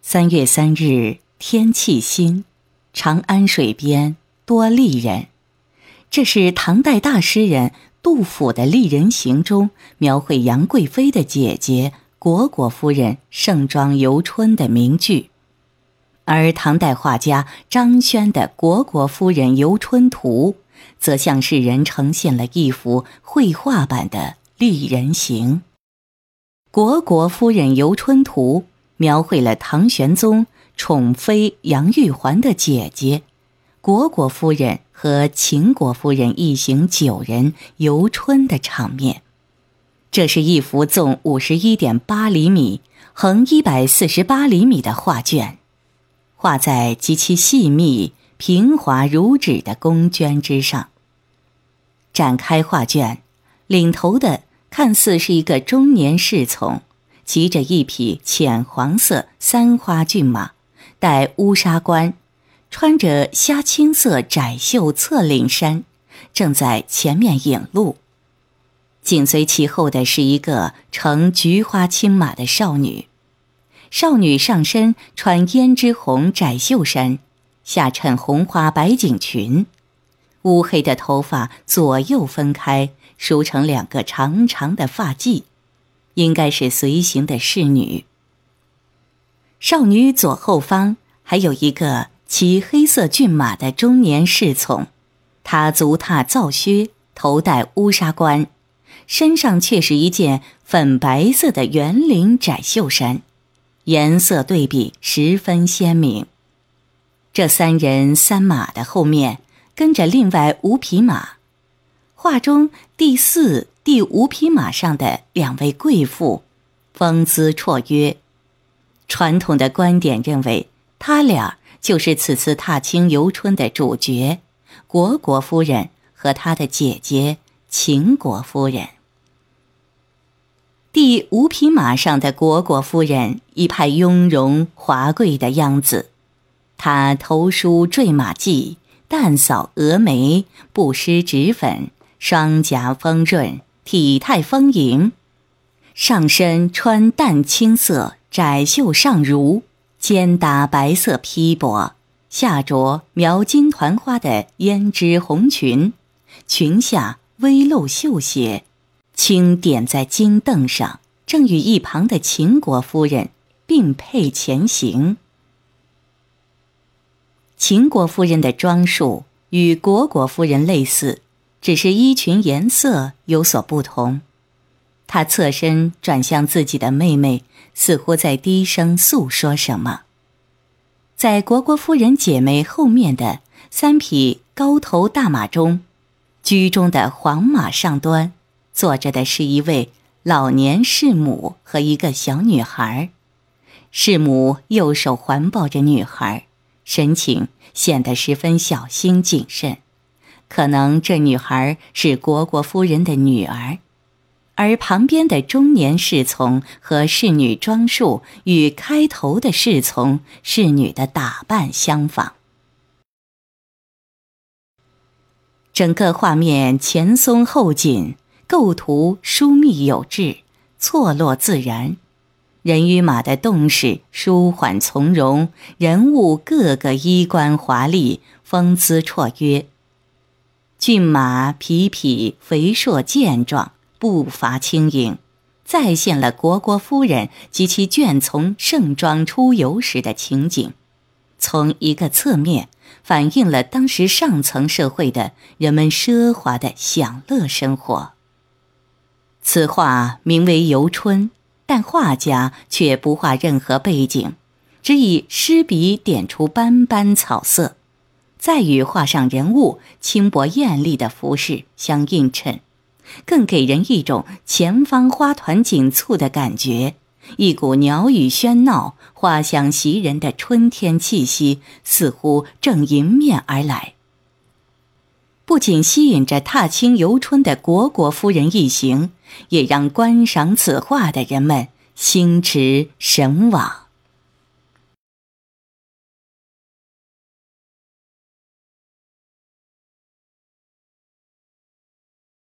三月三日，天气新，长安水边多丽人。这是唐代大诗人杜甫的《丽人行》中描绘杨贵妃的姐姐虢国夫人盛装游春的名句，而唐代画家张轩的《虢国夫人游春图》则向世人呈现了一幅绘画版的《丽人行》。虢国夫人游春图。描绘了唐玄宗宠妃杨玉环的姐姐虢国夫人和秦国夫人一行九人游春的场面。这是一幅纵五十一点八厘米、横一百四十八厘米的画卷，画在极其细密、平滑如纸的宫绢之上。展开画卷，领头的看似是一个中年侍从。骑着一匹浅黄色三花骏马，戴乌纱冠，穿着虾青色窄袖侧领衫，正在前面引路。紧随其后的是一个乘菊花青马的少女，少女上身穿胭脂红窄袖衫，下衬红花白锦裙，乌黑的头发左右分开，梳成两个长长的发髻。应该是随行的侍女。少女左后方还有一个骑黑色骏马的中年侍从，他足踏皂靴，头戴乌纱冠，身上却是一件粉白色的圆领窄袖衫，颜色对比十分鲜明。这三人三马的后面跟着另外五匹马，画中第四。第五匹马上的两位贵妇，风姿绰约。传统的观点认为，他俩就是此次踏青游春的主角——虢国夫人和她的姐姐秦国夫人。第五匹马上的虢国夫人一派雍容华贵的样子，她头梳坠马髻，淡扫蛾眉，不施脂粉，双颊丰润。体态丰盈，上身穿淡青色窄袖上襦，肩搭白色披帛，下着描金团花的胭脂红裙，裙下微露绣鞋，轻点在金凳上，正与一旁的秦国夫人并辔前行。秦国夫人的装束与虢国夫人类似。只是衣裙颜色有所不同，他侧身转向自己的妹妹，似乎在低声诉说什么。在虢国夫人姐妹后面的三匹高头大马中，居中的黄马上端坐着的是一位老年侍母和一个小女孩，侍母右手环抱着女孩，神情显得十分小心谨慎。可能这女孩是虢国夫人的女儿，而旁边的中年侍从和侍女装束与开头的侍从侍女的打扮相仿。整个画面前松后紧，构图疏密有致，错落自然，人与马的动势舒缓从容，人物个个衣冠华丽，风姿绰约。骏马匹匹肥硕健壮，步伐轻盈，再现了虢国夫人及其眷从盛装出游时的情景。从一个侧面反映了当时上层社会的人们奢华的享乐生活。此画名为《游春》，但画家却不画任何背景，只以湿笔点出斑斑草色。再与画上人物轻薄艳丽的服饰相映衬，更给人一种前方花团锦簇的感觉，一股鸟语喧闹、花香袭人的春天气息似乎正迎面而来。不仅吸引着踏青游春的虢国夫人一行，也让观赏此画的人们心驰神往。